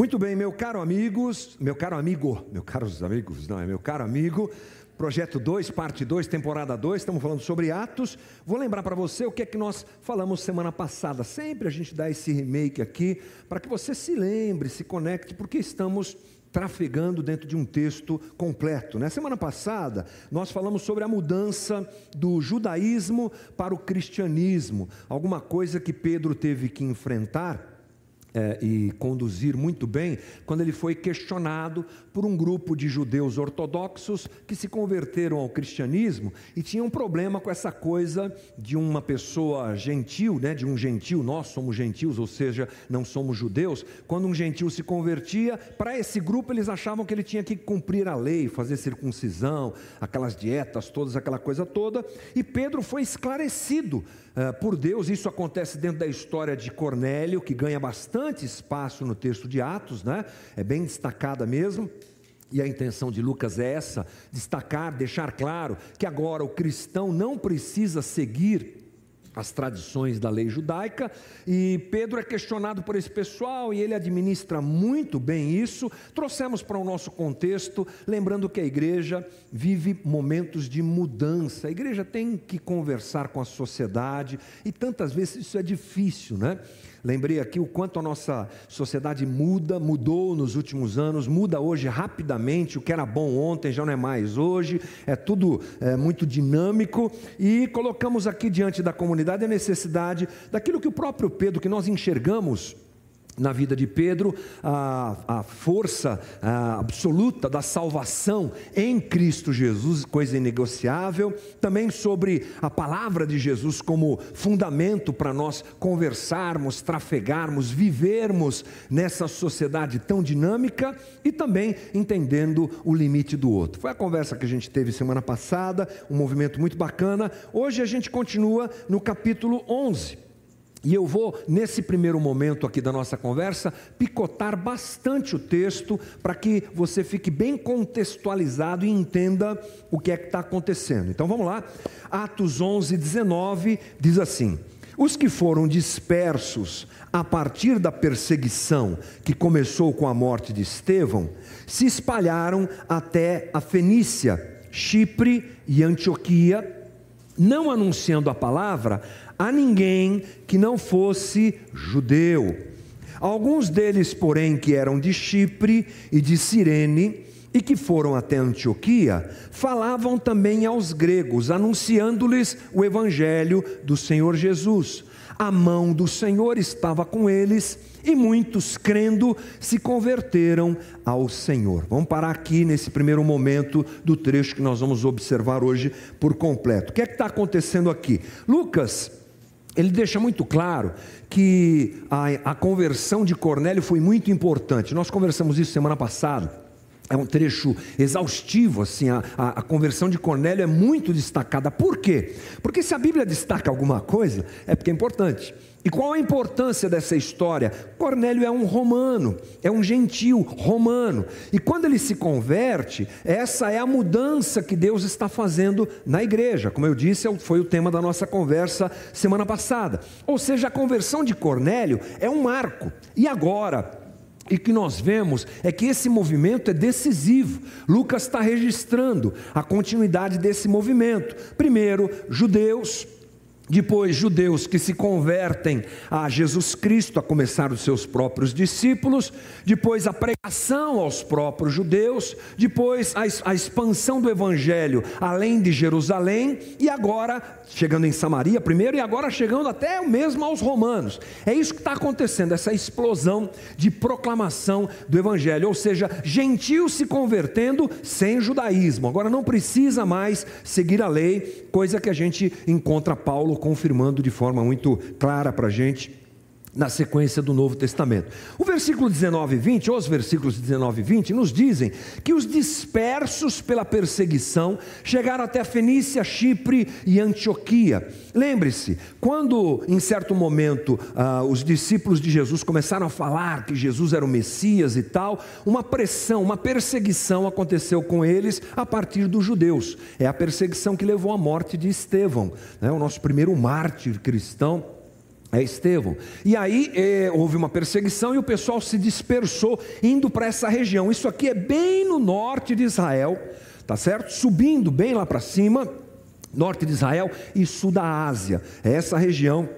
Muito bem, meu caro amigos, meu caro amigo, meu caros amigos, não é meu caro amigo, projeto 2, parte 2, temporada 2, estamos falando sobre Atos. Vou lembrar para você o que é que nós falamos semana passada. Sempre a gente dá esse remake aqui para que você se lembre, se conecte, porque estamos trafegando dentro de um texto completo. Na né? semana passada, nós falamos sobre a mudança do judaísmo para o cristianismo, alguma coisa que Pedro teve que enfrentar é, e conduzir muito bem quando ele foi questionado por um grupo de judeus ortodoxos que se converteram ao cristianismo e tinham um problema com essa coisa de uma pessoa gentil, né, de um gentil, nós somos gentios, ou seja, não somos judeus. Quando um gentil se convertia, para esse grupo eles achavam que ele tinha que cumprir a lei, fazer circuncisão, aquelas dietas todas, aquela coisa toda, e Pedro foi esclarecido por Deus. Isso acontece dentro da história de Cornélio, que ganha bastante espaço no texto de Atos, né? é bem destacada mesmo. E a intenção de Lucas é essa: destacar, deixar claro que agora o cristão não precisa seguir as tradições da lei judaica, e Pedro é questionado por esse pessoal e ele administra muito bem isso. Trouxemos para o nosso contexto, lembrando que a igreja vive momentos de mudança. A igreja tem que conversar com a sociedade e tantas vezes isso é difícil, né? Lembrei aqui o quanto a nossa sociedade muda, mudou nos últimos anos, muda hoje rapidamente. O que era bom ontem já não é mais hoje, é tudo é, muito dinâmico. E colocamos aqui diante da comunidade a necessidade daquilo que o próprio Pedro, que nós enxergamos na vida de Pedro a, a força a absoluta da salvação em Cristo Jesus, coisa inegociável. Também sobre a palavra de Jesus como fundamento para nós conversarmos, trafegarmos, vivermos nessa sociedade tão dinâmica e também entendendo o limite do outro. Foi a conversa que a gente teve semana passada, um movimento muito bacana. Hoje a gente continua no capítulo 11. E eu vou, nesse primeiro momento aqui da nossa conversa, picotar bastante o texto para que você fique bem contextualizado e entenda o que é que está acontecendo. Então vamos lá, Atos 11, 19 diz assim: Os que foram dispersos a partir da perseguição que começou com a morte de Estevão, se espalharam até a Fenícia, Chipre e Antioquia, não anunciando a palavra a ninguém que não fosse judeu. Alguns deles, porém, que eram de Chipre e de Cirene, e que foram até Antioquia, falavam também aos gregos, anunciando-lhes o evangelho do Senhor Jesus. A mão do Senhor estava com eles, e muitos, crendo, se converteram ao Senhor. Vamos parar aqui nesse primeiro momento do trecho que nós vamos observar hoje por completo. O que é que está acontecendo aqui? Lucas ele deixa muito claro que a, a conversão de Cornélio foi muito importante. Nós conversamos isso semana passada. É um trecho exaustivo, assim, a, a, a, conversão de Cornélio é muito destacada. Por quê? Porque se a Bíblia destaca alguma coisa, é porque é importante. E qual a importância dessa história? Cornélio é um romano, é um gentil romano. E quando ele se converte, essa é a mudança que Deus está fazendo na igreja. Como eu disse, é foi o tema da nossa conversa semana passada. Ou seja, a conversão de Cornélio é um marco. E agora, e que nós vemos é que esse movimento é decisivo. Lucas está registrando a continuidade desse movimento. Primeiro, judeus depois, judeus que se convertem a Jesus Cristo, a começar os seus próprios discípulos. Depois, a pregação aos próprios judeus. Depois, a, a expansão do evangelho além de Jerusalém. E agora, chegando em Samaria primeiro, e agora chegando até mesmo aos romanos. É isso que está acontecendo, essa explosão de proclamação do evangelho. Ou seja, gentios se convertendo sem judaísmo. Agora não precisa mais seguir a lei, coisa que a gente encontra Paulo confirmando de forma muito clara para a gente na sequência do Novo Testamento. O versículo 19 e 20, os versículos 19 e 20, nos dizem que os dispersos pela perseguição chegaram até Fenícia, Chipre e Antioquia. Lembre-se, quando em certo momento ah, os discípulos de Jesus começaram a falar que Jesus era o Messias e tal, uma pressão, uma perseguição aconteceu com eles a partir dos judeus. É a perseguição que levou à morte de Estevão, né, o nosso primeiro mártir cristão é Estevão. E aí é, houve uma perseguição e o pessoal se dispersou indo para essa região. Isso aqui é bem no norte de Israel, tá certo? Subindo bem lá para cima, norte de Israel e sul da Ásia. É essa região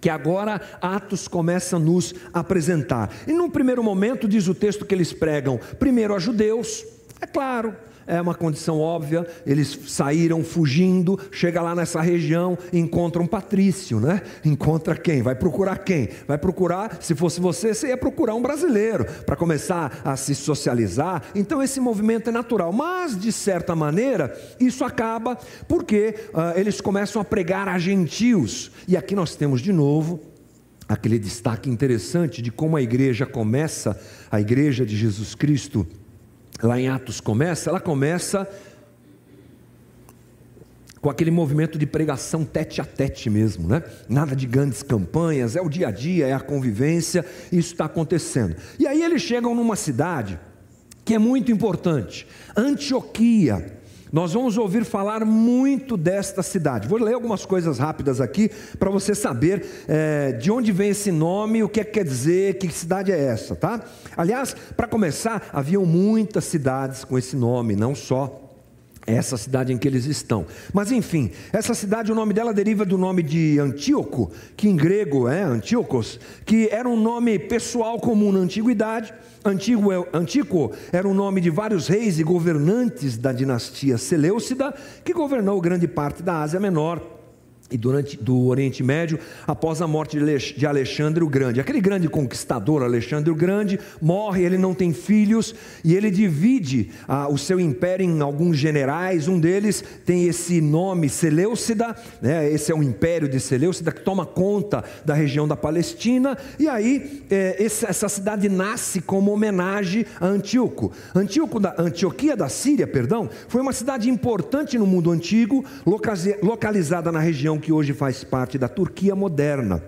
que agora Atos começa a nos apresentar. E num primeiro momento diz o texto que eles pregam primeiro a judeus, é claro, é uma condição óbvia, eles saíram fugindo, chega lá nessa região, encontra um patrício, né? Encontra quem? Vai procurar quem? Vai procurar, se fosse você, você ia procurar um brasileiro para começar a se socializar. Então esse movimento é natural, mas de certa maneira isso acaba porque uh, eles começam a pregar a gentios. E aqui nós temos de novo aquele destaque interessante de como a igreja começa, a igreja de Jesus Cristo lá em Atos começa, ela começa com aquele movimento de pregação tete a tete mesmo, né? Nada de grandes campanhas, é o dia a dia, é a convivência, isso está acontecendo. E aí eles chegam numa cidade que é muito importante, Antioquia. Nós vamos ouvir falar muito desta cidade. Vou ler algumas coisas rápidas aqui para você saber é, de onde vem esse nome, o que, é que quer dizer, que cidade é essa, tá? Aliás, para começar, haviam muitas cidades com esse nome, não só essa cidade em que eles estão. Mas enfim, essa cidade, o nome dela deriva do nome de Antíoco, que em grego é Antíocos, que era um nome pessoal comum na antiguidade. Antigo, Antico era o nome de vários reis e governantes da dinastia Seleucida, que governou grande parte da Ásia Menor e durante do Oriente Médio, após a morte de Alexandre o Grande. Aquele grande conquistador, Alexandre o Grande, morre, ele não tem filhos e ele divide ah, o seu império em alguns generais. Um deles tem esse nome Seleucida, né? esse é o império de Seleucida que toma conta da região da Palestina. E aí é, essa cidade nasce como homenagem a Antíoco. Antíoco da Antioquia da Síria, perdão, foi uma cidade importante no mundo antigo, localizada na região que hoje faz parte da Turquia moderna.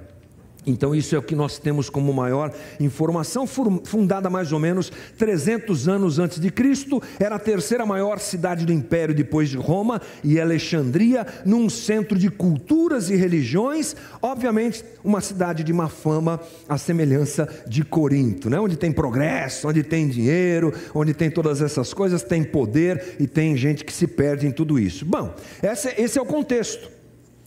Então, isso é o que nós temos como maior informação, fundada mais ou menos 300 anos antes de Cristo, era a terceira maior cidade do império depois de Roma e Alexandria, num centro de culturas e religiões, obviamente uma cidade de má fama, à semelhança de Corinto, né? onde tem progresso, onde tem dinheiro, onde tem todas essas coisas, tem poder e tem gente que se perde em tudo isso. Bom, esse é o contexto.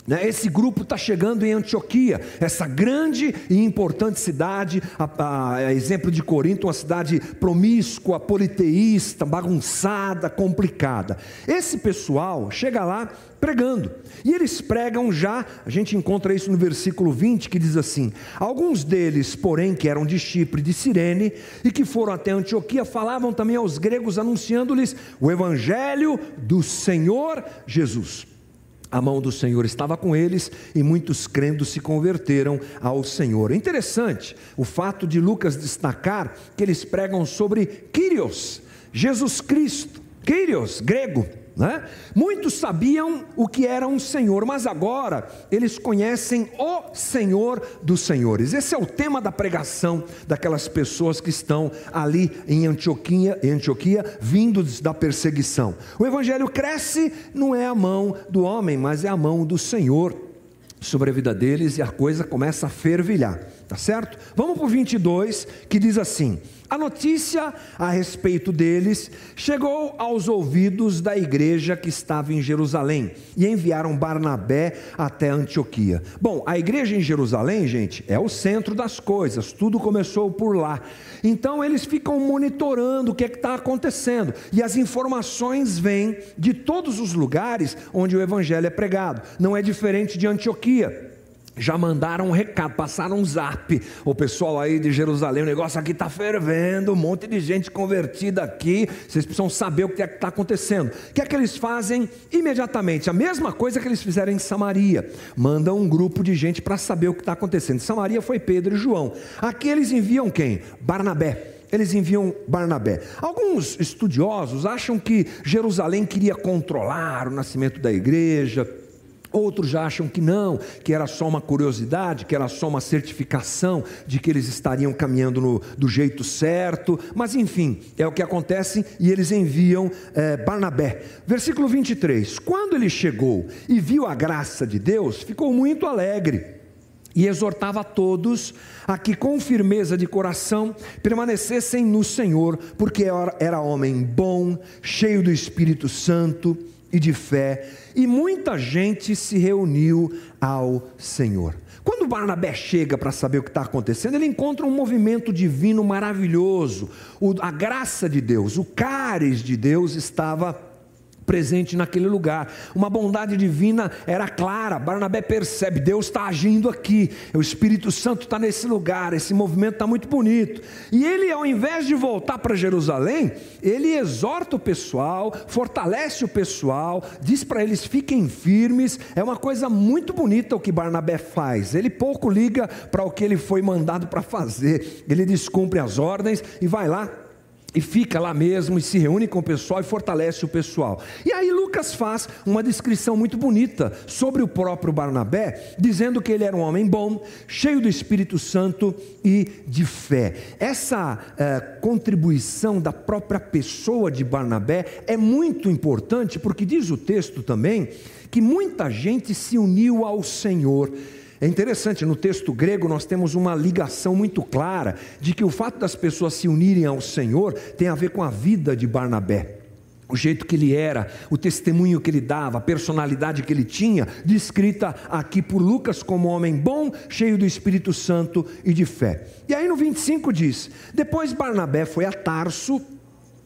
Né? Esse grupo está chegando em Antioquia, essa grande e importante cidade, a, a, exemplo de Corinto, uma cidade promíscua, politeísta, bagunçada, complicada. Esse pessoal chega lá pregando, e eles pregam já, a gente encontra isso no versículo 20, que diz assim: Alguns deles, porém, que eram de Chipre, de Cirene, e que foram até Antioquia, falavam também aos gregos, anunciando-lhes o evangelho do Senhor Jesus a mão do Senhor estava com eles e muitos crendo se converteram ao Senhor. Interessante o fato de Lucas destacar que eles pregam sobre Kyrios, Jesus Cristo, Kyrios, grego né? Muitos sabiam o que era um Senhor, mas agora eles conhecem o Senhor dos Senhores. Esse é o tema da pregação daquelas pessoas que estão ali em Antioquia, em Antioquia vindos da perseguição. O evangelho cresce, não é a mão do homem, mas é a mão do Senhor sobre a vida deles e a coisa começa a fervilhar, tá certo? Vamos para o 22 que diz assim: a notícia a respeito deles chegou aos ouvidos da igreja que estava em Jerusalém e enviaram Barnabé até Antioquia. Bom, a igreja em Jerusalém, gente, é o centro das coisas, tudo começou por lá. Então eles ficam monitorando o que é está acontecendo e as informações vêm de todos os lugares onde o evangelho é pregado, não é diferente de Antioquia. Já mandaram um recado, passaram um zap. O pessoal aí de Jerusalém, o negócio aqui está fervendo, um monte de gente convertida aqui. Vocês precisam saber o que é está acontecendo. O que é que eles fazem imediatamente? A mesma coisa que eles fizeram em Samaria. Mandam um grupo de gente para saber o que está acontecendo. Samaria foi Pedro e João. Aqui eles enviam quem? Barnabé eles enviam Barnabé. Alguns estudiosos acham que Jerusalém queria controlar o nascimento da igreja, Outros já acham que não, que era só uma curiosidade, que era só uma certificação de que eles estariam caminhando no, do jeito certo. Mas enfim, é o que acontece e eles enviam é, Barnabé. Versículo 23: Quando ele chegou e viu a graça de Deus, ficou muito alegre e exortava a todos a que com firmeza de coração permanecessem no Senhor, porque era homem bom, cheio do Espírito Santo e de fé, e muita gente se reuniu ao Senhor. Quando Barnabé chega para saber o que está acontecendo, ele encontra um movimento divino maravilhoso, a graça de Deus, o cáris de Deus estava presente naquele lugar. Uma bondade divina era clara. Barnabé percebe: Deus está agindo aqui, o Espírito Santo está nesse lugar, esse movimento está muito bonito. E ele, ao invés de voltar para Jerusalém, ele exorta o pessoal, fortalece o pessoal, diz para eles: fiquem firmes. É uma coisa muito bonita o que Barnabé faz. Ele pouco liga para o que ele foi mandado para fazer, ele descumpre as ordens e vai lá e fica lá mesmo e se reúne com o pessoal e fortalece o pessoal. E aí Lucas faz uma descrição muito bonita sobre o próprio Barnabé, dizendo que ele era um homem bom, cheio do Espírito Santo e de fé. Essa eh, contribuição da própria pessoa de Barnabé é muito importante, porque diz o texto também que muita gente se uniu ao Senhor. É interessante, no texto grego nós temos uma ligação muito clara de que o fato das pessoas se unirem ao Senhor tem a ver com a vida de Barnabé o jeito que ele era, o testemunho que ele dava, a personalidade que ele tinha, descrita aqui por Lucas como homem bom, cheio do Espírito Santo e de fé. E aí no 25 diz: Depois Barnabé foi a Tarso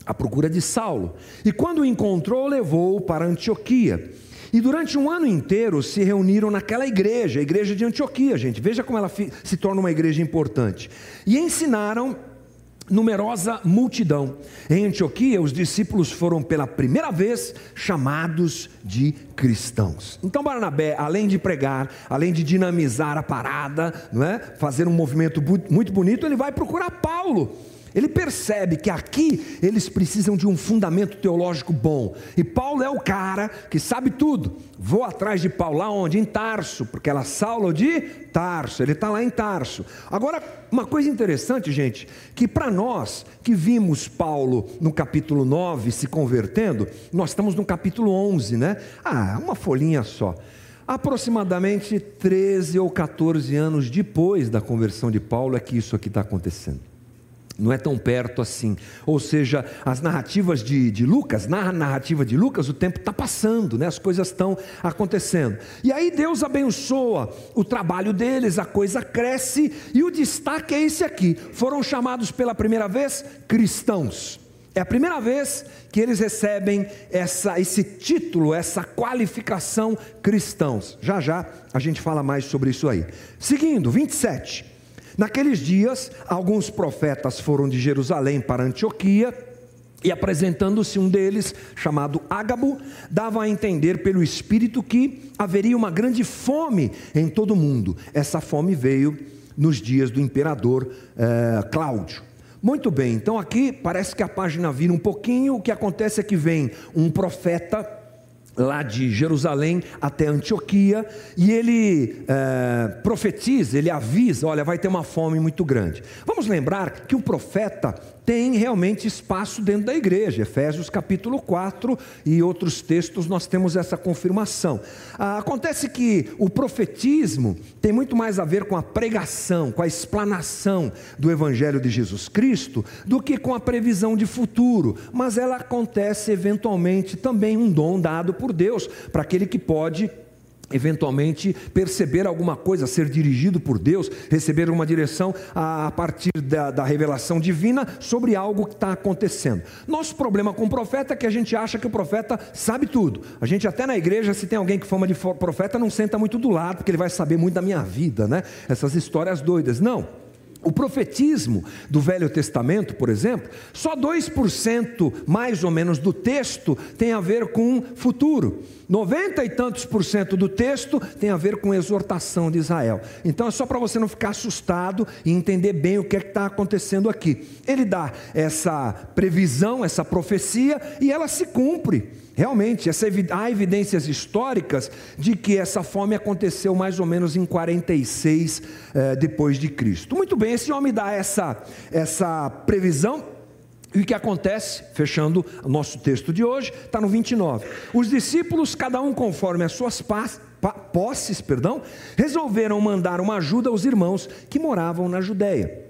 à procura de Saulo, e quando o encontrou, levou-o para Antioquia. E durante um ano inteiro se reuniram naquela igreja, a igreja de Antioquia, gente. Veja como ela se torna uma igreja importante. E ensinaram numerosa multidão. Em Antioquia, os discípulos foram pela primeira vez chamados de cristãos. Então Barnabé, além de pregar, além de dinamizar a parada, não é? Fazer um movimento muito bonito, ele vai procurar Paulo ele percebe que aqui eles precisam de um fundamento teológico bom. E Paulo é o cara que sabe tudo. Vou atrás de Paulo, lá onde? Em Tarso, porque ela Saulo de Tarso, ele está lá em Tarso. Agora, uma coisa interessante, gente, que para nós que vimos Paulo no capítulo 9 se convertendo, nós estamos no capítulo 11, né? Ah, uma folhinha só. Aproximadamente 13 ou 14 anos depois da conversão de Paulo é que isso aqui está acontecendo não é tão perto assim. Ou seja, as narrativas de, de Lucas, na narrativa de Lucas, o tempo está passando, né? as coisas estão acontecendo. E aí Deus abençoa o trabalho deles, a coisa cresce, e o destaque é esse aqui: foram chamados pela primeira vez cristãos. É a primeira vez que eles recebem essa, esse título, essa qualificação cristãos. Já já a gente fala mais sobre isso aí. Seguindo, 27. Naqueles dias, alguns profetas foram de Jerusalém para Antioquia, e apresentando-se um deles, chamado Ágabo, dava a entender pelo Espírito que haveria uma grande fome em todo o mundo. Essa fome veio nos dias do imperador eh, Cláudio. Muito bem, então aqui parece que a página vira um pouquinho. O que acontece é que vem um profeta lá de Jerusalém até Antioquia, e ele é, profetiza, ele avisa: olha, vai ter uma fome muito grande. Vamos lembrar que o profeta tem realmente espaço dentro da igreja. Efésios capítulo 4 e outros textos nós temos essa confirmação. Ah, acontece que o profetismo tem muito mais a ver com a pregação, com a explanação do evangelho de Jesus Cristo, do que com a previsão de futuro, mas ela acontece eventualmente também um dom dado por Deus para aquele que pode eventualmente perceber alguma coisa, ser dirigido por Deus, receber uma direção a, partir da, da revelação divina sobre algo que está acontecendo. Nosso problema com o profeta é que a gente acha que o profeta sabe tudo. A gente até na igreja, se tem alguém que fama de profeta, não senta muito do lado, porque ele vai saber muito da minha vida, né? Essas histórias doidas. Não. O profetismo do Velho Testamento, por exemplo, só 2% mais ou menos do texto tem a ver com futuro. 90 e tantos por cento do texto tem a ver com exortação de Israel. Então é só para você não ficar assustado e entender bem o que é está acontecendo aqui. Ele dá essa previsão, essa profecia, e ela se cumpre. Realmente, essa, há evidências históricas de que essa fome aconteceu mais ou menos em 46 eh, depois de Cristo. Muito bem, esse homem dá essa, essa previsão. E o que acontece, fechando o nosso texto de hoje, está no 29. Os discípulos, cada um conforme as suas posses, perdão, resolveram mandar uma ajuda aos irmãos que moravam na Judéia.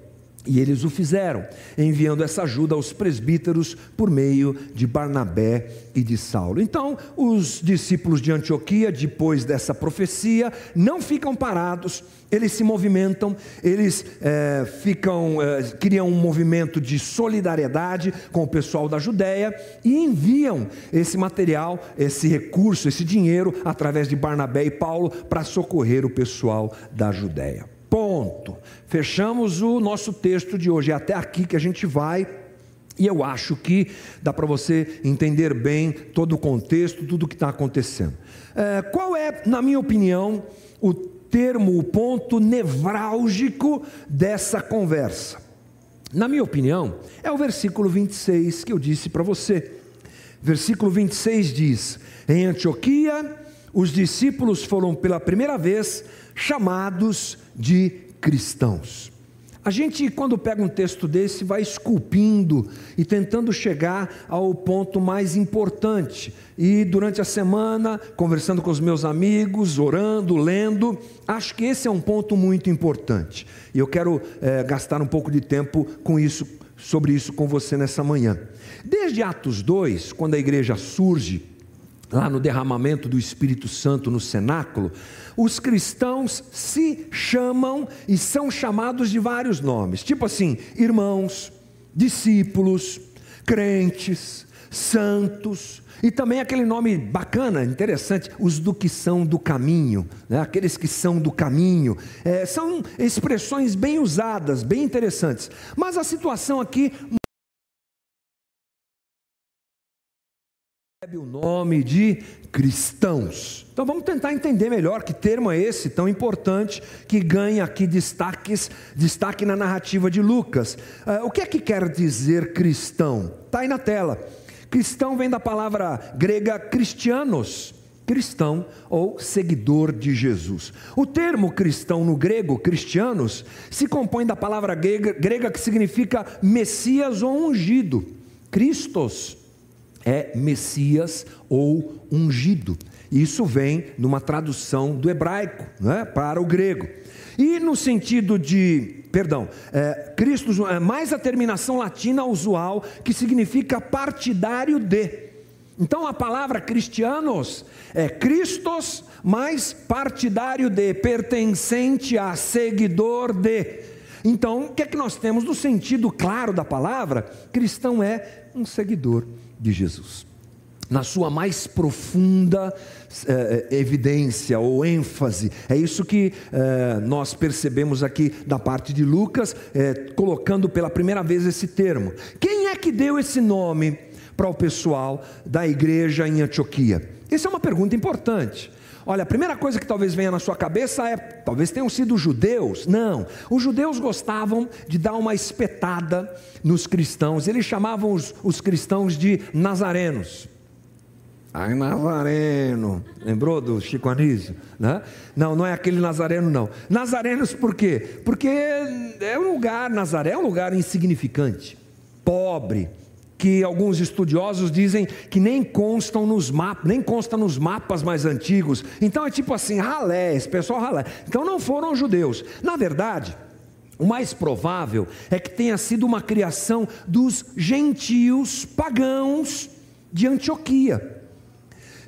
E eles o fizeram, enviando essa ajuda aos presbíteros por meio de Barnabé e de Saulo. Então, os discípulos de Antioquia, depois dessa profecia, não ficam parados, eles se movimentam, eles é, ficam, é, criam um movimento de solidariedade com o pessoal da Judéia e enviam esse material, esse recurso, esse dinheiro, através de Barnabé e Paulo, para socorrer o pessoal da Judéia. Ponto. Fechamos o nosso texto de hoje. É até aqui que a gente vai. E eu acho que dá para você entender bem todo o contexto, tudo o que está acontecendo. É, qual é, na minha opinião, o termo, o ponto nevrálgico dessa conversa? Na minha opinião, é o versículo 26 que eu disse para você. Versículo 26 diz: Em Antioquia, os discípulos foram pela primeira vez chamados de cristãos. A gente, quando pega um texto desse, vai esculpindo e tentando chegar ao ponto mais importante. E durante a semana, conversando com os meus amigos, orando, lendo, acho que esse é um ponto muito importante. E eu quero é, gastar um pouco de tempo com isso, sobre isso com você nessa manhã. Desde Atos 2, quando a igreja surge, lá no derramamento do Espírito Santo no cenáculo, os cristãos se chamam e são chamados de vários nomes, tipo assim, irmãos, discípulos, crentes, santos, e também aquele nome bacana, interessante, os do que são do caminho, né? aqueles que são do caminho. É, são expressões bem usadas, bem interessantes. Mas a situação aqui recebe o nome de cristãos. Então vamos tentar entender melhor que termo é esse tão importante que ganha aqui destaques, destaque na narrativa de Lucas. Uh, o que é que quer dizer cristão? Está aí na tela. Cristão vem da palavra grega cristianos, cristão ou seguidor de Jesus. O termo cristão no grego, cristianos, se compõe da palavra grega, grega que significa Messias ou ungido. Christos é Messias ou ungido. Isso vem numa tradução do hebraico né, para o grego. E no sentido de, perdão, é, Cristo, é mais a terminação latina usual, que significa partidário de. Então a palavra cristianos é Cristos mais partidário de, pertencente a, seguidor de. Então, o que é que nós temos no sentido claro da palavra? Cristão é um seguidor de Jesus. Na sua mais profunda eh, evidência ou ênfase, é isso que eh, nós percebemos aqui da parte de Lucas, eh, colocando pela primeira vez esse termo. Quem é que deu esse nome para o pessoal da igreja em Antioquia? Essa é uma pergunta importante. Olha, a primeira coisa que talvez venha na sua cabeça é: talvez tenham sido judeus. Não, os judeus gostavam de dar uma espetada nos cristãos, eles chamavam os, os cristãos de nazarenos. Ai, Nazareno, lembrou do Chico Anísio? Né? Não, não é aquele Nazareno, não. Nazarenos por quê? Porque é um lugar, Nazaré é um lugar insignificante, pobre, que alguns estudiosos dizem que nem constam nos mapas, nem consta nos mapas mais antigos. Então é tipo assim, ralé, esse pessoal ralé. Então não foram judeus. Na verdade, o mais provável é que tenha sido uma criação dos gentios pagãos de Antioquia,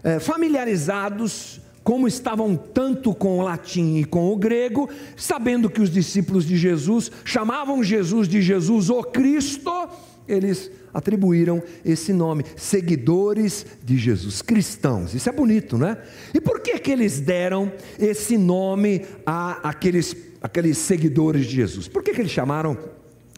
é, familiarizados como estavam tanto com o latim e com o grego, sabendo que os discípulos de Jesus chamavam Jesus de Jesus o Cristo, eles atribuíram esse nome, seguidores de Jesus, cristãos. Isso é bonito, né? E por que que eles deram esse nome a aqueles, aqueles seguidores de Jesus? Por que que eles chamaram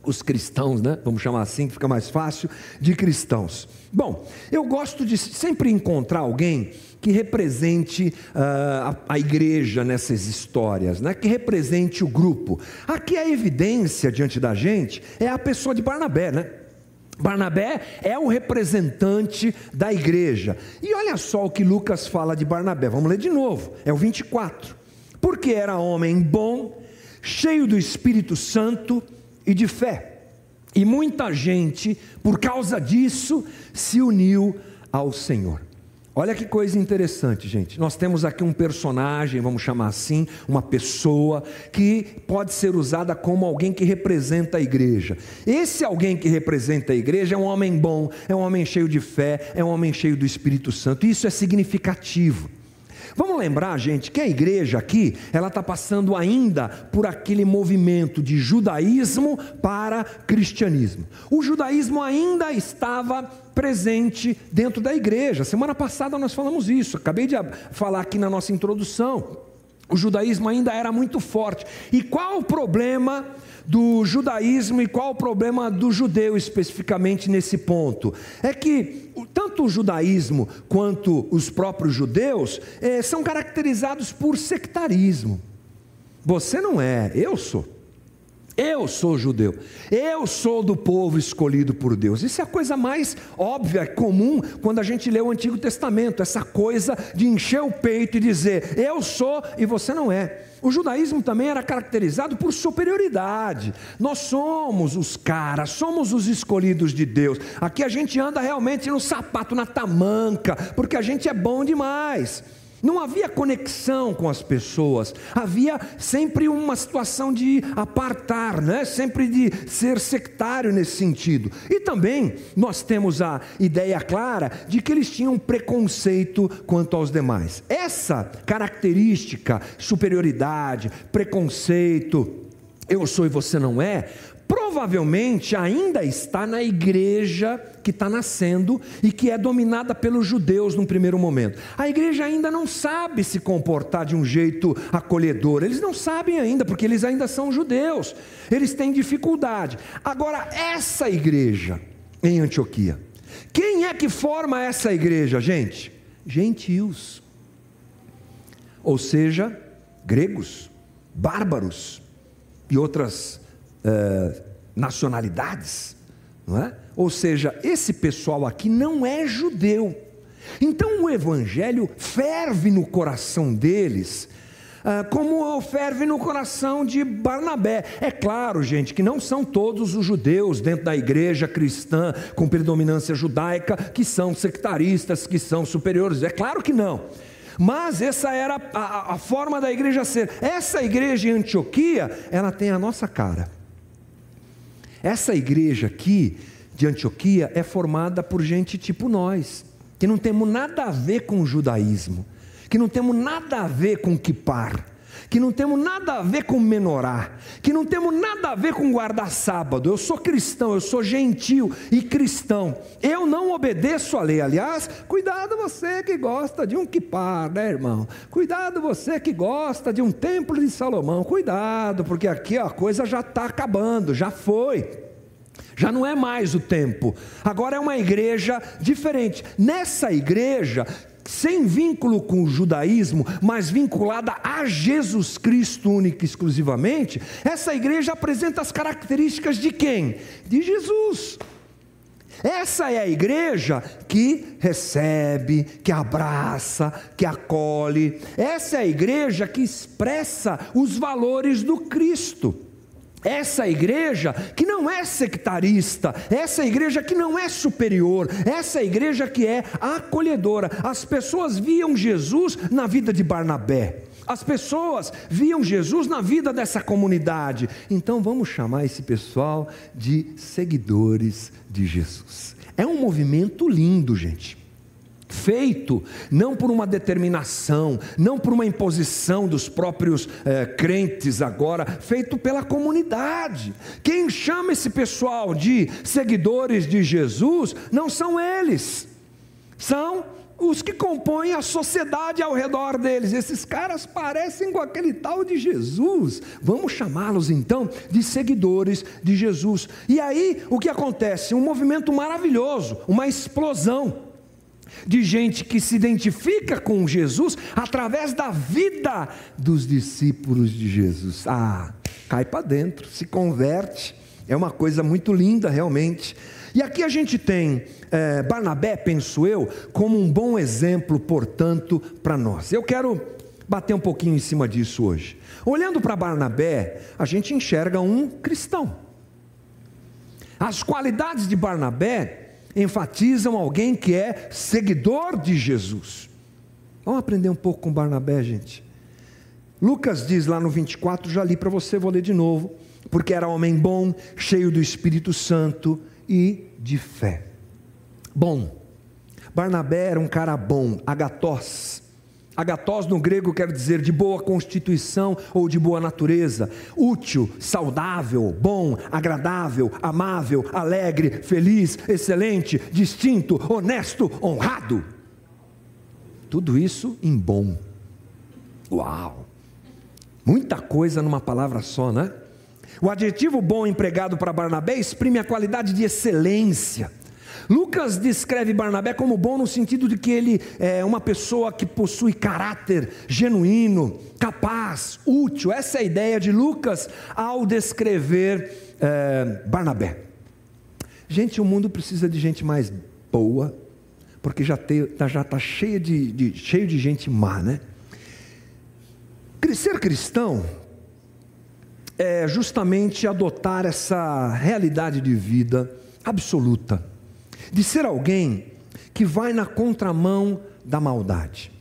os cristãos, né? Vamos chamar assim, que fica mais fácil, de cristãos. Bom, eu gosto de sempre encontrar alguém que represente uh, a, a, igreja nessas histórias, né? que represente o grupo. Aqui a evidência diante da gente é a pessoa de Barnabé, né? Barnabé é o representante da igreja. E olha só o que Lucas fala de Barnabé, vamos ler de novo, é o 24. Porque era homem bom, cheio do Espírito Santo e de fé. E muita gente, por causa disso, se uniu ao Senhor. Olha que coisa interessante, gente. Nós temos aqui um personagem, vamos chamar assim, uma pessoa que pode ser usada como alguém que representa a igreja. Esse alguém que representa a igreja é um homem bom, é um homem cheio de fé, é um homem cheio do Espírito Santo. Isso é significativo. Vamos lembrar, gente, que a igreja aqui, ela está passando ainda por aquele movimento de judaísmo para cristianismo. O judaísmo ainda estava presente dentro da igreja. Semana passada nós falamos isso, acabei de falar aqui na nossa introdução. O judaísmo ainda era muito forte. E qual o problema do judaísmo e qual o problema do judeu especificamente nesse ponto? É que tanto o judaísmo quanto os próprios judeus eh, são caracterizados por sectarismo. Você não é, eu sou. Eu sou judeu, eu sou do povo escolhido por Deus. Isso é a coisa mais óbvia, comum, quando a gente lê o Antigo Testamento, essa coisa de encher o peito e dizer, eu sou e você não é. O judaísmo também era caracterizado por superioridade. Nós somos os caras, somos os escolhidos de Deus. Aqui a gente anda realmente no sapato, na tamanca, porque a gente é bom demais. Não havia conexão com as pessoas, havia sempre uma situação de apartar, né? sempre de ser sectário nesse sentido. E também nós temos a ideia clara de que eles tinham preconceito quanto aos demais. Essa característica, superioridade, preconceito, eu sou e você não é, provavelmente ainda está na igreja que está nascendo e que é dominada pelos judeus num primeiro momento. A igreja ainda não sabe se comportar de um jeito acolhedor, eles não sabem ainda, porque eles ainda são judeus, eles têm dificuldade. Agora, essa igreja em Antioquia, quem é que forma essa igreja, gente? Gentios, ou seja, gregos, bárbaros e outras uh, nacionalidades, não é? Ou seja, esse pessoal aqui não é judeu. Então o evangelho ferve no coração deles, uh, como ferve no coração de Barnabé. É claro, gente, que não são todos os judeus dentro da igreja cristã com predominância judaica que são sectaristas, que são superiores. É claro que não. Mas essa era a, a forma da igreja ser. Essa igreja em Antioquia, ela tem a nossa cara. Essa igreja aqui de Antioquia é formada por gente tipo nós, que não temos nada a ver com o judaísmo, que não temos nada a ver com kipar, que não temos nada a ver com menorá, que não temos nada a ver com guardar sábado. Eu sou cristão, eu sou gentil e cristão. Eu não obedeço à lei. Aliás, cuidado você que gosta de um kipar, né, irmão? Cuidado você que gosta de um templo de Salomão. Cuidado, porque aqui a coisa já está acabando, já foi. Já não é mais o tempo. Agora é uma igreja diferente. Nessa igreja sem vínculo com o judaísmo, mas vinculada a Jesus Cristo única e exclusivamente, essa igreja apresenta as características de quem? De Jesus. Essa é a igreja que recebe, que abraça, que acolhe. Essa é a igreja que expressa os valores do Cristo. Essa igreja que não é sectarista, essa igreja que não é superior, essa igreja que é acolhedora. As pessoas viam Jesus na vida de Barnabé. As pessoas viam Jesus na vida dessa comunidade. Então vamos chamar esse pessoal de seguidores de Jesus. É um movimento lindo, gente. Feito não por uma determinação, não por uma imposição dos próprios é, crentes agora, feito pela comunidade. Quem chama esse pessoal de seguidores de Jesus não são eles, são os que compõem a sociedade ao redor deles. Esses caras parecem com aquele tal de Jesus. Vamos chamá-los então de seguidores de Jesus. E aí o que acontece? Um movimento maravilhoso, uma explosão de gente que se identifica com Jesus através da vida dos discípulos de Jesus. Ah, cai para dentro, se converte. É uma coisa muito linda, realmente. E aqui a gente tem é, Barnabé, penso eu, como um bom exemplo, portanto, para nós. Eu quero bater um pouquinho em cima disso hoje. Olhando para Barnabé, a gente enxerga um cristão. As qualidades de Barnabé enfatizam alguém que é seguidor de Jesus. Vamos aprender um pouco com Barnabé, gente. Lucas diz lá no 24, já li para você, vou ler de novo. Porque era homem bom, cheio do Espírito Santo e de fé. Bom, Barnabé era um cara bom, agatós. Agatós no grego quer dizer de boa constituição ou de boa natureza, útil, saudável, bom, agradável, amável, alegre, feliz, excelente, distinto, honesto, honrado. Tudo isso em bom. Uau! Muita coisa numa palavra só, né? O adjetivo bom empregado para Barnabé exprime a qualidade de excelência. Lucas descreve Barnabé como bom no sentido de que ele é uma pessoa que possui caráter genuíno, capaz, útil. Essa é a ideia de Lucas ao descrever é, Barnabé. Gente, o mundo precisa de gente mais boa, porque já está já tá cheio, de, de, cheio de gente má, né? Ser cristão é justamente adotar essa realidade de vida absoluta, de ser alguém que vai na contramão da maldade.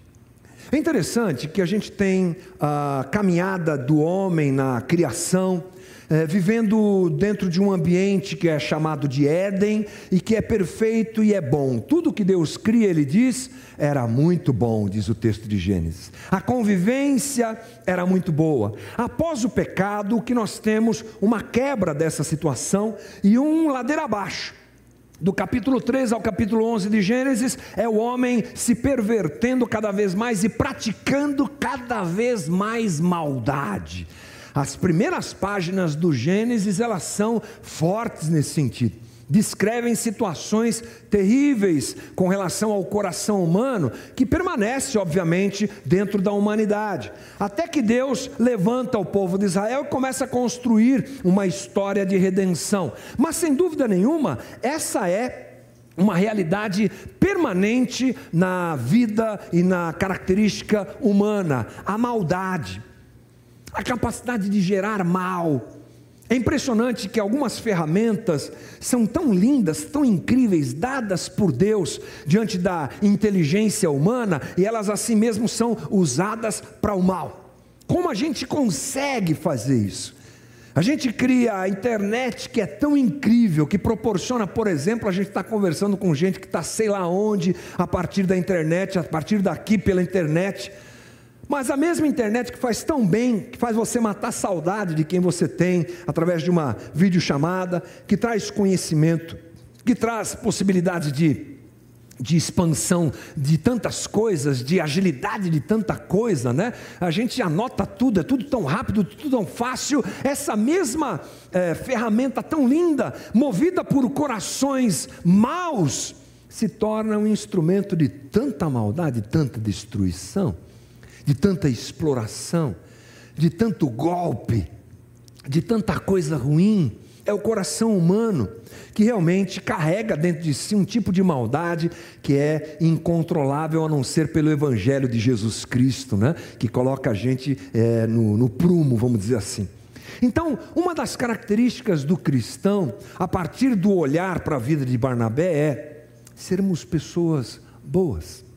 É interessante que a gente tem a caminhada do homem na criação, é, vivendo dentro de um ambiente que é chamado de Éden e que é perfeito e é bom. Tudo que Deus cria, ele diz, era muito bom, diz o texto de Gênesis. A convivência era muito boa. Após o pecado, o que nós temos uma quebra dessa situação e um ladeira abaixo do capítulo 3 ao capítulo 11 de Gênesis, é o homem se pervertendo cada vez mais e praticando cada vez mais maldade. As primeiras páginas do Gênesis, elas são fortes nesse sentido. Descrevem situações terríveis com relação ao coração humano, que permanece, obviamente, dentro da humanidade. Até que Deus levanta o povo de Israel e começa a construir uma história de redenção. Mas, sem dúvida nenhuma, essa é uma realidade permanente na vida e na característica humana, a maldade a capacidade de gerar mal. É impressionante que algumas ferramentas são tão lindas, tão incríveis, dadas por Deus diante da inteligência humana, e elas assim mesmo são usadas para o mal. Como a gente consegue fazer isso? A gente cria a internet que é tão incrível, que proporciona, por exemplo, a gente está conversando com gente que está sei lá onde, a partir da internet, a partir daqui pela internet. Mas a mesma internet que faz tão bem, que faz você matar saudade de quem você tem através de uma videochamada, que traz conhecimento, que traz possibilidades de, de expansão de tantas coisas, de agilidade de tanta coisa, né? A gente anota tudo, é tudo tão rápido, tudo tão fácil. Essa mesma é, ferramenta tão linda, movida por corações maus, se torna um instrumento de tanta maldade, tanta destruição de tanta exploração, de tanto golpe, de tanta coisa ruim. É o coração humano que realmente carrega dentro de si um tipo de maldade que é incontrolável a não ser pelo Evangelho de Jesus Cristo, né? que coloca a gente é, no, no prumo, vamos dizer assim. Então, uma das características do cristão, a partir do olhar para a vida de Barnabé, é sermos pessoas boas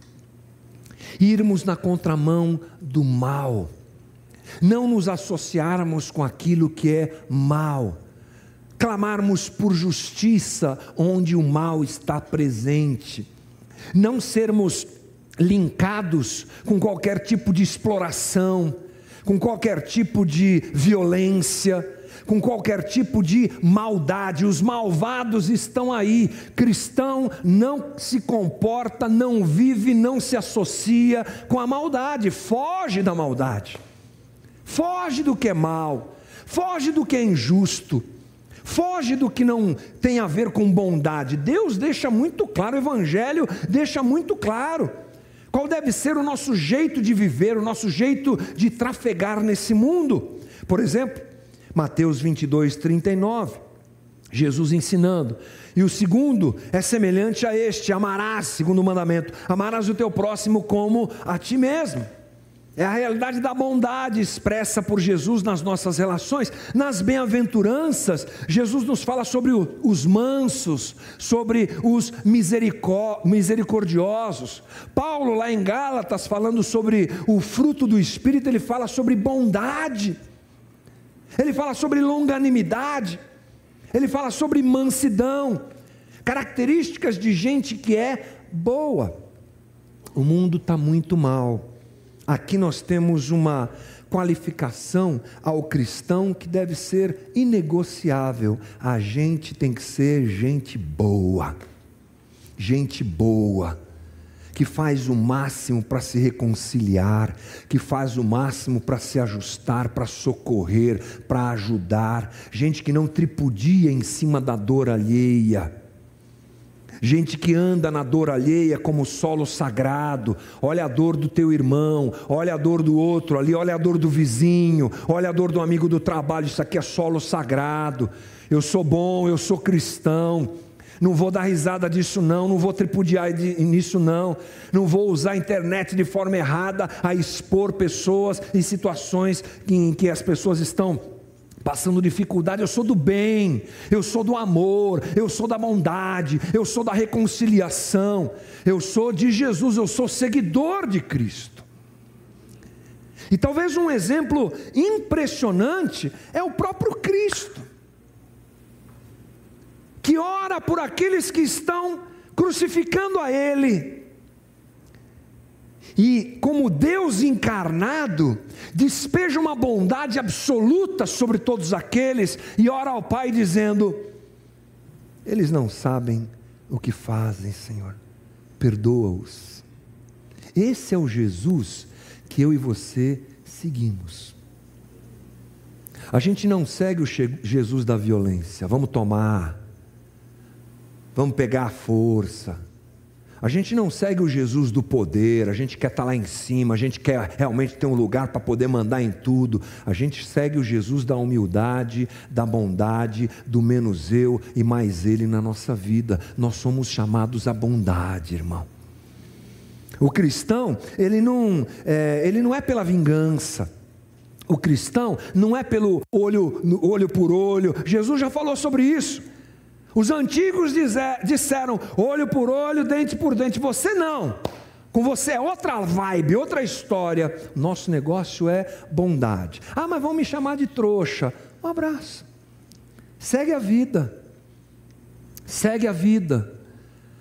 irmos na contramão do mal, não nos associarmos com aquilo que é mal, clamarmos por justiça onde o mal está presente, não sermos linkados com qualquer tipo de exploração, com qualquer tipo de violência, com qualquer tipo de maldade. Os malvados estão aí. Cristão não se comporta, não vive, não se associa com a maldade, foge da maldade. Foge do que é mal, foge do que é injusto, foge do que não tem a ver com bondade. Deus deixa muito claro, o Evangelho deixa muito claro qual deve ser o nosso jeito de viver, o nosso jeito de trafegar nesse mundo. Por exemplo, Mateus 22, 39. Jesus ensinando. E o segundo é semelhante a este: amarás, segundo o mandamento, amarás o teu próximo como a ti mesmo. É a realidade da bondade expressa por Jesus nas nossas relações. Nas bem-aventuranças, Jesus nos fala sobre os mansos, sobre os misericordiosos. Paulo, lá em Gálatas, falando sobre o fruto do Espírito, ele fala sobre bondade, ele fala sobre longanimidade, ele fala sobre mansidão, características de gente que é boa. O mundo está muito mal Aqui nós temos uma qualificação ao cristão que deve ser inegociável. A gente tem que ser gente boa. Gente boa que faz o máximo para se reconciliar, que faz o máximo para se ajustar, para socorrer, para ajudar, gente que não tripudia em cima da dor alheia gente que anda na dor alheia como solo sagrado, olha a dor do teu irmão, olha a dor do outro ali, olha a dor do vizinho, olha a dor do amigo do trabalho, isso aqui é solo sagrado. Eu sou bom, eu sou cristão. Não vou dar risada disso, não, não vou tripudiar nisso, não, não vou usar a internet de forma errada a expor pessoas em situações em que as pessoas estão passando dificuldade, eu sou do bem, eu sou do amor, eu sou da bondade, eu sou da reconciliação, eu sou de Jesus, eu sou seguidor de Cristo. E talvez um exemplo impressionante é o próprio Cristo, que ora por aqueles que estão crucificando a Ele, e, como Deus encarnado, despeja uma bondade absoluta sobre todos aqueles e ora ao Pai dizendo: Eles não sabem o que fazem, Senhor, perdoa-os. Esse é o Jesus que eu e você seguimos. A gente não segue o Jesus da violência, vamos tomar, vamos pegar a força a gente não segue o Jesus do poder, a gente quer estar lá em cima, a gente quer realmente ter um lugar para poder mandar em tudo. A gente segue o Jesus da humildade, da bondade, do menos eu e mais ele na nossa vida. Nós somos chamados à bondade, irmão. O cristão, ele não, é, ele não é pela vingança. O cristão não é pelo olho, olho por olho. Jesus já falou sobre isso. Os antigos disseram olho por olho, dente por dente. Você não. Com você é outra vibe, outra história. Nosso negócio é bondade. Ah, mas vão me chamar de trouxa. Um abraço. Segue a vida. Segue a vida.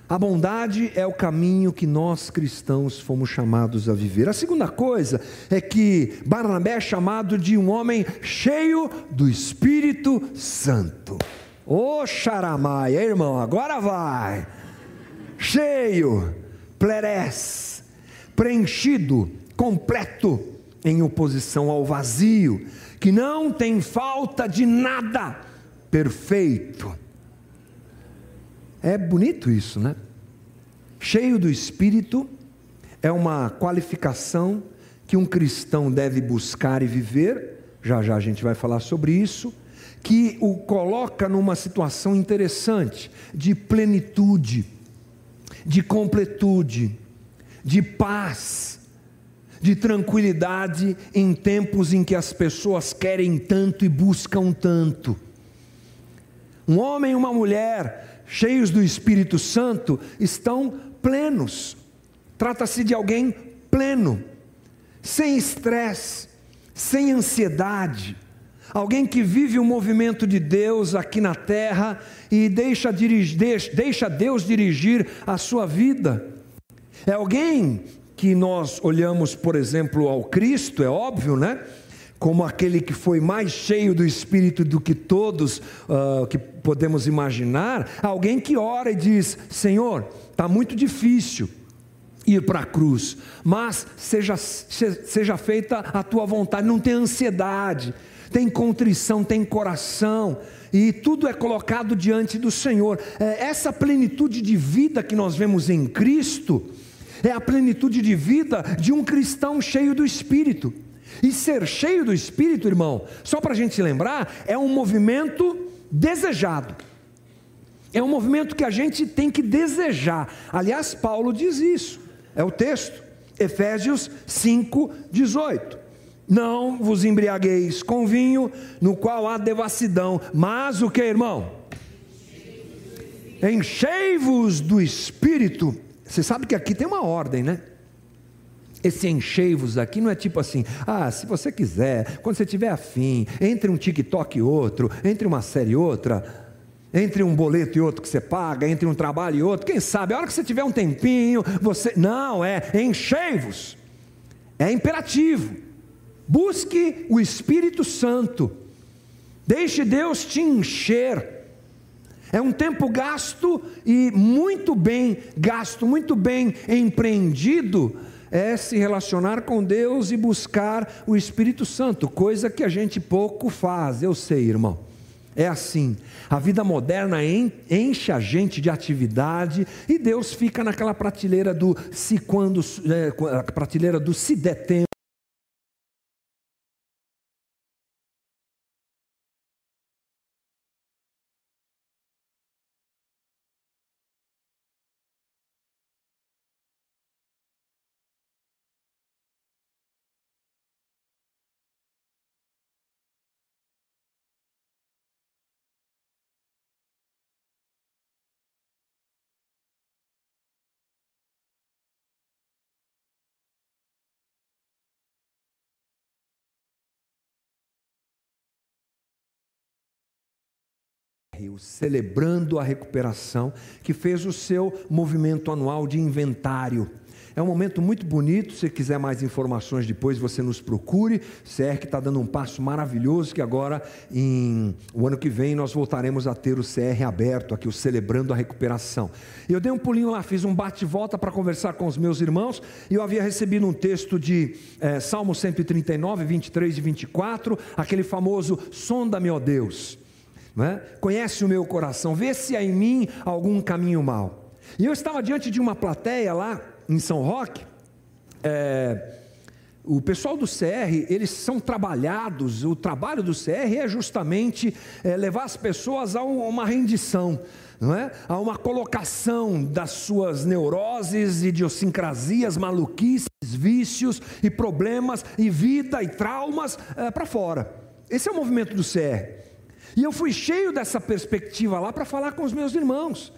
A bondade é o caminho que nós cristãos fomos chamados a viver. A segunda coisa é que Barnabé é chamado de um homem cheio do Espírito Santo. Ô Xaramaia, irmão, agora vai. Cheio, plerés, preenchido, completo, em oposição ao vazio, que não tem falta de nada, perfeito. É bonito isso, né? Cheio do Espírito é uma qualificação que um cristão deve buscar e viver. Já já a gente vai falar sobre isso que o coloca numa situação interessante de plenitude, de completude, de paz, de tranquilidade em tempos em que as pessoas querem tanto e buscam tanto. Um homem e uma mulher cheios do Espírito Santo estão plenos. Trata-se de alguém pleno, sem estresse, sem ansiedade, alguém que vive o movimento de Deus aqui na terra e deixa, deixa Deus dirigir a sua vida. É alguém que nós olhamos, por exemplo, ao Cristo, é óbvio, né? Como aquele que foi mais cheio do Espírito do que todos uh, que podemos imaginar. Alguém que ora e diz: Senhor, está muito difícil ir para a cruz, mas seja, seja feita a tua vontade, não tem ansiedade, tem contrição, tem coração, e tudo é colocado diante do Senhor. É, essa plenitude de vida que nós vemos em Cristo, é a plenitude de vida de um cristão cheio do Espírito. E ser cheio do Espírito, irmão, só para a gente lembrar, é um movimento desejado. É um movimento que a gente tem que desejar. Aliás, Paulo diz isso. É o texto, Efésios 5, 18. Não vos embriagueis com vinho, no qual há devassidão, mas o que, irmão? Enchei-vos do espírito. Você sabe que aqui tem uma ordem, né? Esse enchei-vos aqui não é tipo assim, ah, se você quiser, quando você tiver afim, entre um TikTok e outro, entre uma série e outra, entre um boleto e outro que você paga, entre um trabalho e outro, quem sabe, a hora que você tiver um tempinho, você. Não, é enchei-vos. É imperativo. Busque o Espírito Santo. Deixe Deus te encher. É um tempo gasto e muito bem gasto, muito bem empreendido é se relacionar com Deus e buscar o Espírito Santo, coisa que a gente pouco faz, eu sei, irmão. É assim, a vida moderna enche a gente de atividade e Deus fica naquela prateleira do se quando, é, prateleira do se der tempo. Celebrando a recuperação, que fez o seu movimento anual de inventário. É um momento muito bonito. Se quiser mais informações depois, você nos procure. Que está dando um passo maravilhoso. Que agora, em, o ano que vem, nós voltaremos a ter o CR aberto aqui, o Celebrando a Recuperação. Eu dei um pulinho lá, fiz um bate-volta para conversar com os meus irmãos. E eu havia recebido um texto de é, Salmo 139, 23 e 24, aquele famoso: Sonda-me, ó Deus é? conhece o meu coração, vê se há em mim algum caminho mau. E eu estava diante de uma plateia lá em São Roque, é, o pessoal do CR, eles são trabalhados, o trabalho do CR é justamente é, levar as pessoas a uma rendição, não é? a uma colocação das suas neuroses, idiosincrasias, maluquices, vícios e problemas, e vida e traumas é, para fora. Esse é o movimento do CR. E eu fui cheio dessa perspectiva lá para falar com os meus irmãos.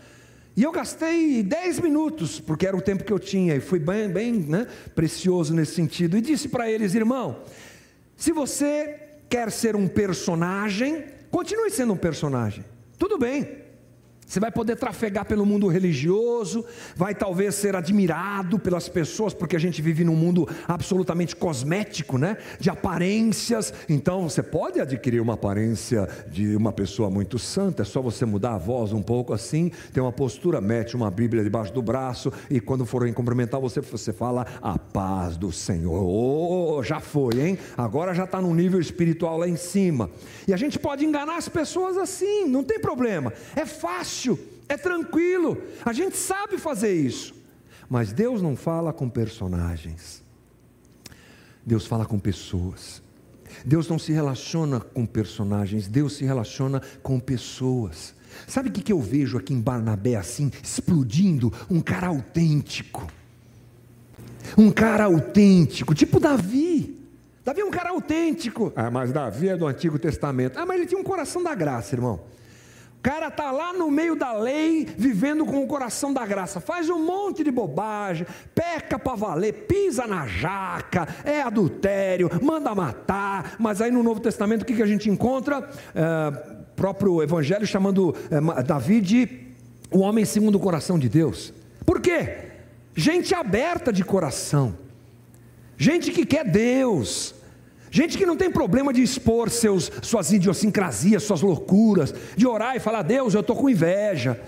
E eu gastei 10 minutos, porque era o tempo que eu tinha, e fui bem, bem né, precioso nesse sentido. E disse para eles, irmão, se você quer ser um personagem, continue sendo um personagem. Tudo bem. Você vai poder trafegar pelo mundo religioso, vai talvez ser admirado pelas pessoas, porque a gente vive num mundo absolutamente cosmético, né? De aparências. Então você pode adquirir uma aparência de uma pessoa muito santa, é só você mudar a voz um pouco assim, ter uma postura, mete uma Bíblia debaixo do braço e quando forem cumprimentar você, você fala a paz do Senhor. Oh, já foi, hein? Agora já está num nível espiritual lá em cima. E a gente pode enganar as pessoas assim, não tem problema. É fácil fácil, é tranquilo, a gente sabe fazer isso. Mas Deus não fala com personagens, Deus fala com pessoas. Deus não se relaciona com personagens, Deus se relaciona com pessoas. Sabe o que eu vejo aqui em Barnabé assim, explodindo? Um cara autêntico. Um cara autêntico, tipo Davi. Davi é um cara autêntico. Ah, mas Davi é do Antigo Testamento. Ah, mas ele tinha um coração da graça, irmão cara está lá no meio da lei, vivendo com o coração da graça, faz um monte de bobagem, peca para valer, pisa na jaca, é adultério, manda matar, mas aí no Novo Testamento o que, que a gente encontra? É, próprio Evangelho chamando é, Davi de o homem segundo o coração de Deus. Por quê? gente aberta de coração, gente que quer Deus, gente que não tem problema de expor seus, suas idiosincrasias, suas loucuras, de orar e falar: Deus, eu estou com inveja.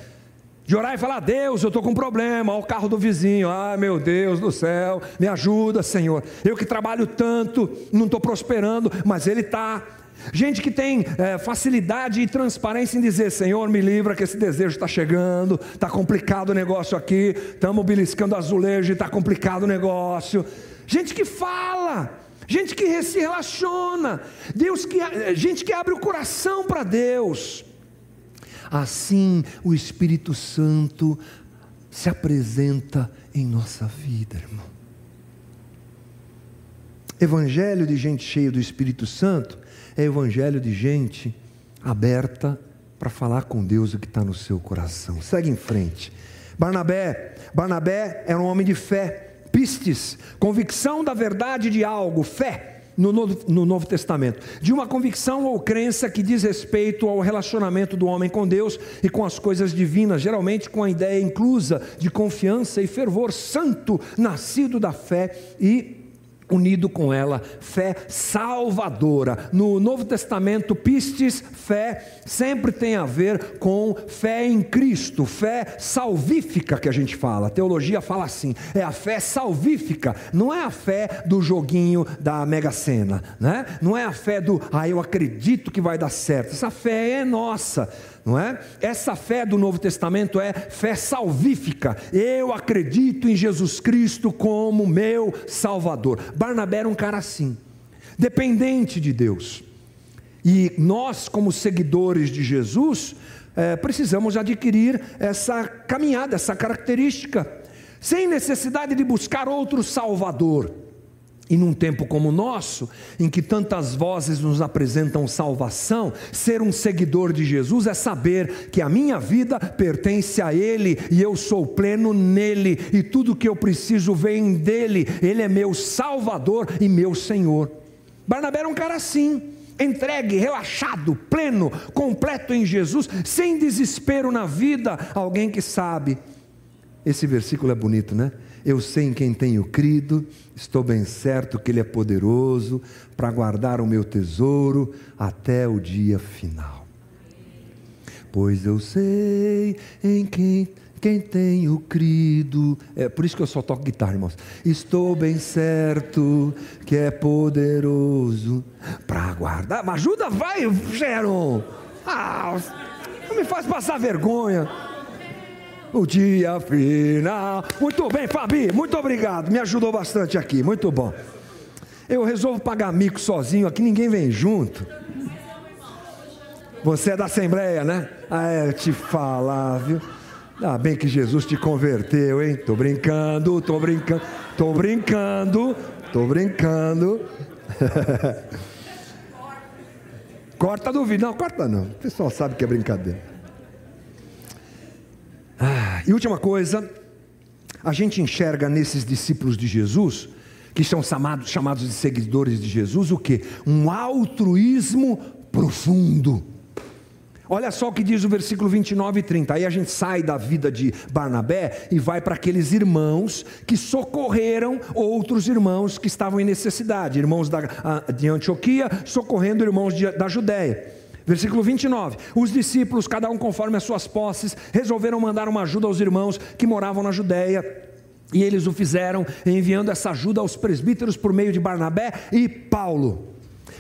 De orar e falar, Deus, eu estou com um problema, olha o carro do vizinho, ai meu Deus do céu, me ajuda, Senhor. Eu que trabalho tanto, não estou prosperando, mas Ele está. Gente que tem é, facilidade e transparência em dizer: Senhor, me livra que esse desejo está chegando, está complicado o negócio aqui, estamos beliscando azulejo e está complicado o negócio. Gente que fala, gente que se relaciona, Deus que, gente que abre o coração para Deus. Assim o Espírito Santo se apresenta em nossa vida, irmão. Evangelho de gente cheia do Espírito Santo é evangelho de gente aberta para falar com Deus o que está no seu coração. Segue em frente. Barnabé, Barnabé era um homem de fé, pistes, convicção da verdade de algo, fé. No Novo, no Novo, Testamento, de uma convicção ou crença que diz respeito ao relacionamento do homem com Deus e com as coisas divinas, geralmente com a ideia inclusa de confiança e fervor santo, nascido da fé e unido com ela, fé salvadora. No Novo Testamento, pistes, fé, sempre tem a ver com fé em Cristo, fé salvífica que a gente fala. A teologia fala assim: é a fé salvífica, não é a fé do joguinho da Mega Sena, né? não é a fé do, ah, eu acredito que vai dar certo. Essa fé é nossa não é? Essa fé do Novo Testamento é fé salvífica. Eu acredito em Jesus Cristo como meu Salvador. Barnabé era um cara assim, dependente de Deus. E nós, como seguidores de Jesus, é, precisamos adquirir essa caminhada, essa característica, sem necessidade de buscar outro Salvador. E num tempo como o nosso, em que tantas vozes nos apresentam salvação, ser um seguidor de Jesus é saber que a minha vida pertence a Ele e eu sou pleno nele, e tudo que eu preciso vem dele, Ele é meu Salvador e meu Senhor. Barnabé era um cara assim, entregue, relaxado, pleno, completo em Jesus, sem desespero na vida, alguém que sabe. Esse versículo é bonito, né? Eu sei em quem tenho crido, estou bem certo que Ele é poderoso para guardar o meu tesouro até o dia final. Pois eu sei em quem, quem tenho crido. É por isso que eu só toco guitarra, irmãos. Estou bem certo que é poderoso para guardar. Mas ajuda, vai, Sharon. Ah, não me faz passar vergonha o dia final. Muito bem, Fabi, muito obrigado. Me ajudou bastante aqui, muito bom. Eu resolvo pagar mico sozinho aqui, ninguém vem junto. Você é da Assembleia, né? Ah, é, te falar, viu? Ah, bem que Jesus te converteu, hein? Tô brincando, tô brincando, tô brincando, tô brincando. corta do vídeo, não, corta não. O pessoal sabe que é brincadeira. Ah, e última coisa, a gente enxerga nesses discípulos de Jesus, que são chamados, chamados de seguidores de Jesus, o que? Um altruísmo profundo. Olha só o que diz o versículo 29 e 30. Aí a gente sai da vida de Barnabé e vai para aqueles irmãos que socorreram outros irmãos que estavam em necessidade, irmãos da, de Antioquia socorrendo irmãos de, da Judéia. Versículo 29. Os discípulos, cada um conforme as suas posses, resolveram mandar uma ajuda aos irmãos que moravam na Judéia. E eles o fizeram, enviando essa ajuda aos presbíteros por meio de Barnabé e Paulo.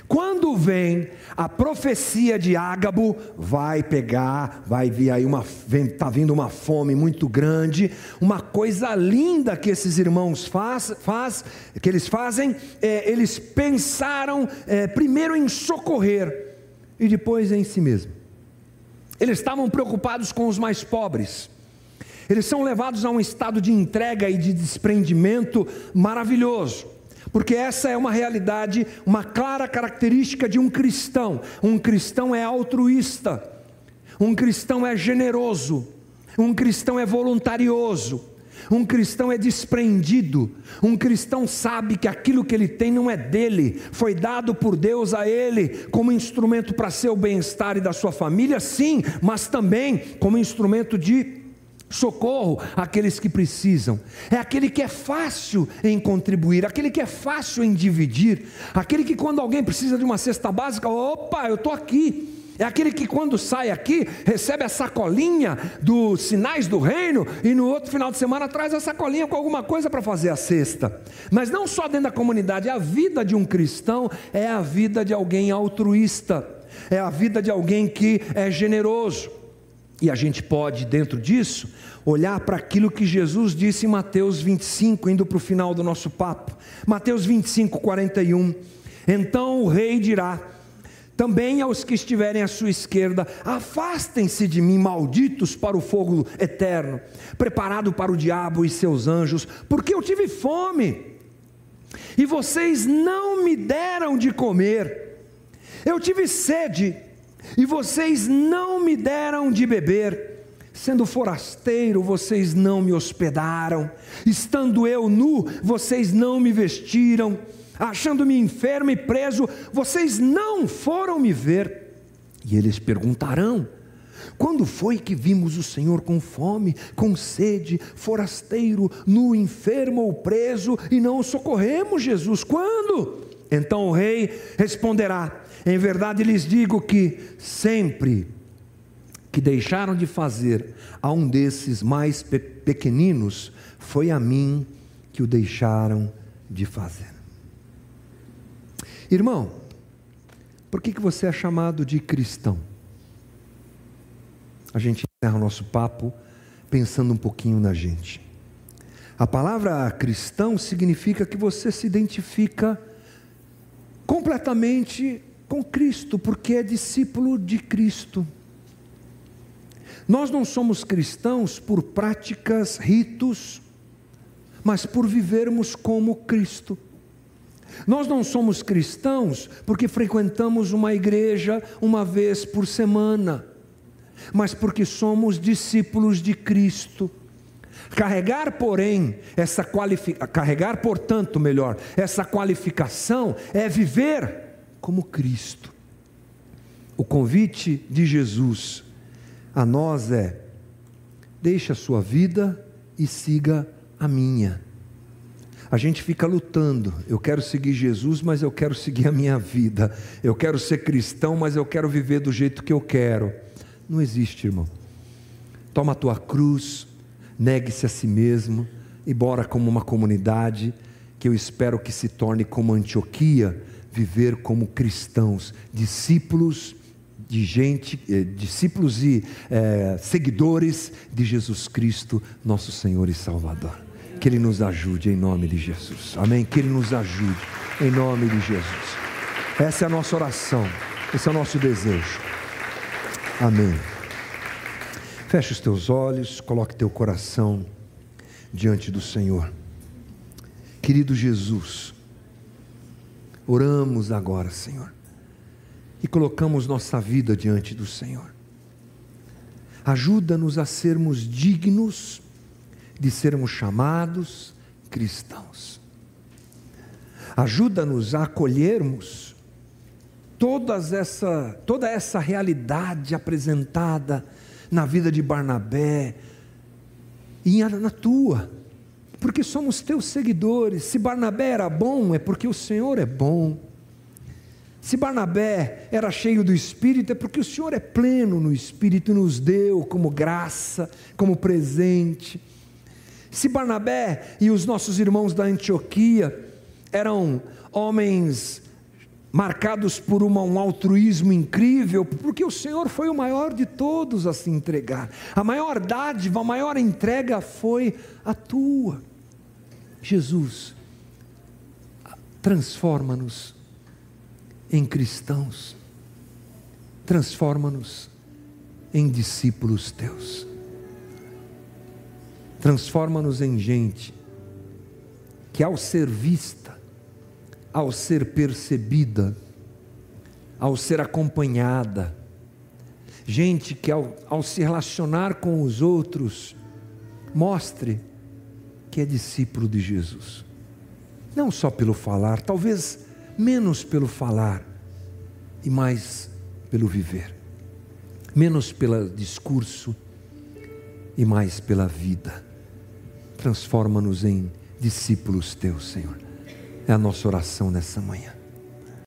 Quando vem a profecia de Ágabo, vai pegar, vai vir aí uma, está vindo uma fome muito grande, uma coisa linda que esses irmãos faz, faz que eles fazem, é, eles pensaram é, primeiro em socorrer e depois em si mesmo. Eles estavam preocupados com os mais pobres. Eles são levados a um estado de entrega e de desprendimento maravilhoso, porque essa é uma realidade, uma clara característica de um cristão. Um cristão é altruísta, um cristão é generoso, um cristão é voluntarioso, um cristão é desprendido, um cristão sabe que aquilo que ele tem não é dele, foi dado por Deus a ele como instrumento para seu bem-estar e da sua família, sim, mas também como instrumento de socorro àqueles que precisam, é aquele que é fácil em contribuir, aquele que é fácil em dividir, aquele que quando alguém precisa de uma cesta básica, opa, eu estou aqui. É aquele que quando sai aqui, recebe a sacolinha dos sinais do reino e no outro final de semana traz a sacolinha com alguma coisa para fazer a cesta. Mas não só dentro da comunidade, a vida de um cristão é a vida de alguém altruísta, é a vida de alguém que é generoso. E a gente pode, dentro disso, olhar para aquilo que Jesus disse em Mateus 25, indo para o final do nosso papo. Mateus 25, 41. Então o rei dirá: também aos que estiverem à sua esquerda, afastem-se de mim, malditos, para o fogo eterno, preparado para o diabo e seus anjos, porque eu tive fome, e vocês não me deram de comer, eu tive sede, e vocês não me deram de beber. Sendo forasteiro, vocês não me hospedaram, estando eu nu, vocês não me vestiram achando-me enfermo e preso, vocês não foram me ver. E eles perguntarão: quando foi que vimos o Senhor com fome, com sede, forasteiro, nu, enfermo ou preso, e não o socorremos, Jesus? Quando? Então o rei responderá: Em verdade lhes digo que sempre que deixaram de fazer a um desses mais pequeninos, foi a mim que o deixaram de fazer. Irmão, por que, que você é chamado de cristão? A gente encerra o nosso papo pensando um pouquinho na gente. A palavra cristão significa que você se identifica completamente com Cristo, porque é discípulo de Cristo. Nós não somos cristãos por práticas, ritos, mas por vivermos como Cristo. Nós não somos cristãos porque frequentamos uma igreja uma vez por semana, mas porque somos discípulos de Cristo. Carregar, porém, essa qualificação, carregar, portanto, melhor, essa qualificação é viver como Cristo. O convite de Jesus a nós é: deixe a sua vida e siga a minha. A gente fica lutando. Eu quero seguir Jesus, mas eu quero seguir a minha vida. Eu quero ser cristão, mas eu quero viver do jeito que eu quero. Não existe, irmão. Toma a tua cruz, negue-se a si mesmo e bora como uma comunidade que eu espero que se torne como Antioquia, viver como cristãos, discípulos de gente, eh, discípulos e eh, seguidores de Jesus Cristo, nosso Senhor e Salvador. Que Ele nos ajude em nome de Jesus. Amém? Que Ele nos ajude em nome de Jesus. Essa é a nossa oração. Esse é o nosso desejo. Amém. Feche os teus olhos, coloque teu coração diante do Senhor. Querido Jesus, oramos agora, Senhor, e colocamos nossa vida diante do Senhor. Ajuda-nos a sermos dignos de sermos chamados cristãos. Ajuda-nos a acolhermos todas essa, toda essa realidade apresentada na vida de Barnabé e na tua, porque somos teus seguidores. Se Barnabé era bom, é porque o Senhor é bom. Se Barnabé era cheio do Espírito, é porque o Senhor é pleno no Espírito e nos deu como graça, como presente. Se Barnabé e os nossos irmãos da Antioquia eram homens marcados por uma, um altruísmo incrível, porque o Senhor foi o maior de todos a se entregar. A maior dádiva, a maior entrega foi a tua. Jesus, transforma-nos em cristãos, transforma-nos em discípulos teus. Transforma-nos em gente que, ao ser vista, ao ser percebida, ao ser acompanhada, gente que, ao, ao se relacionar com os outros, mostre que é discípulo de Jesus. Não só pelo falar, talvez menos pelo falar e mais pelo viver, menos pelo discurso e mais pela vida. Transforma-nos em discípulos teus, Senhor. É a nossa oração nessa manhã.